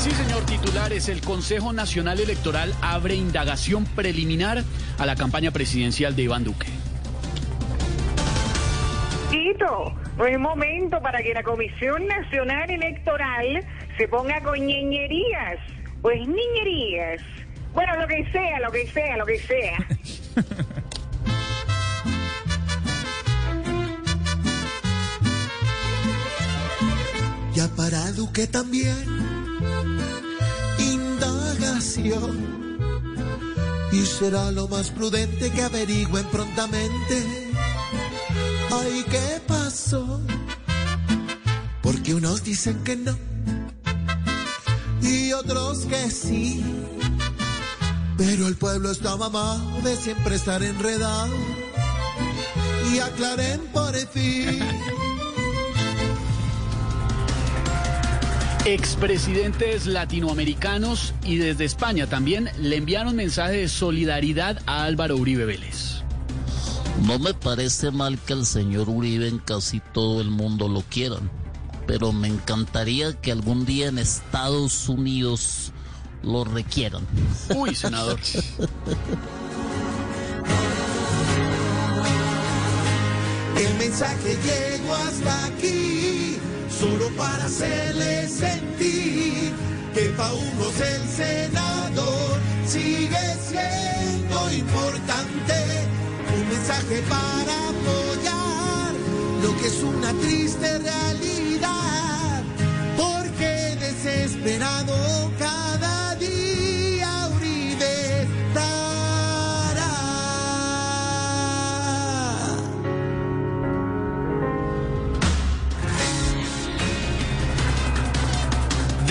Sí, señor titulares, el Consejo Nacional Electoral abre indagación preliminar a la campaña presidencial de Iván Duque. Tito, no es momento para que la Comisión Nacional Electoral se ponga con ñeñerías. Pues niñerías. Bueno, lo que sea, lo que sea, lo que sea. Ya para Duque también indagación. Y será lo más prudente que averigüen prontamente. Ay, ¿qué pasó? Porque unos dicen que no y otros que sí. Pero el pueblo está mamado de siempre estar enredado. Y aclaren por fin. Expresidentes latinoamericanos y desde España también le enviaron mensaje de solidaridad a Álvaro Uribe Vélez. No me parece mal que el señor Uribe en casi todo el mundo lo quieran, pero me encantaría que algún día en Estados Unidos lo requieran. Uy, senador. El mensaje llegó hasta aquí, solo para hacerle sentir que pa' unos el senador sigue siendo importante. Un mensaje para apoyar lo que es una triste realidad, porque desesperado cada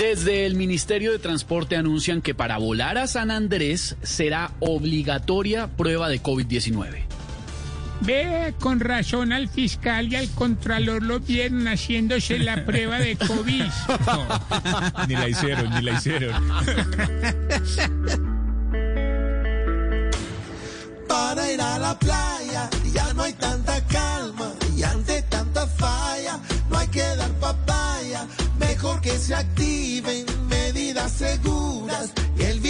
Desde el Ministerio de Transporte anuncian que para volar a San Andrés será obligatoria prueba de COVID-19. Ve con razón al fiscal y al contralor lo vieron haciéndose la prueba de COVID. Ni la hicieron, ni la hicieron. Para ir a la playa ya no hay tanta calma y ante tanta falla no hay que dar papaya. Mejor que se seguras ondas y el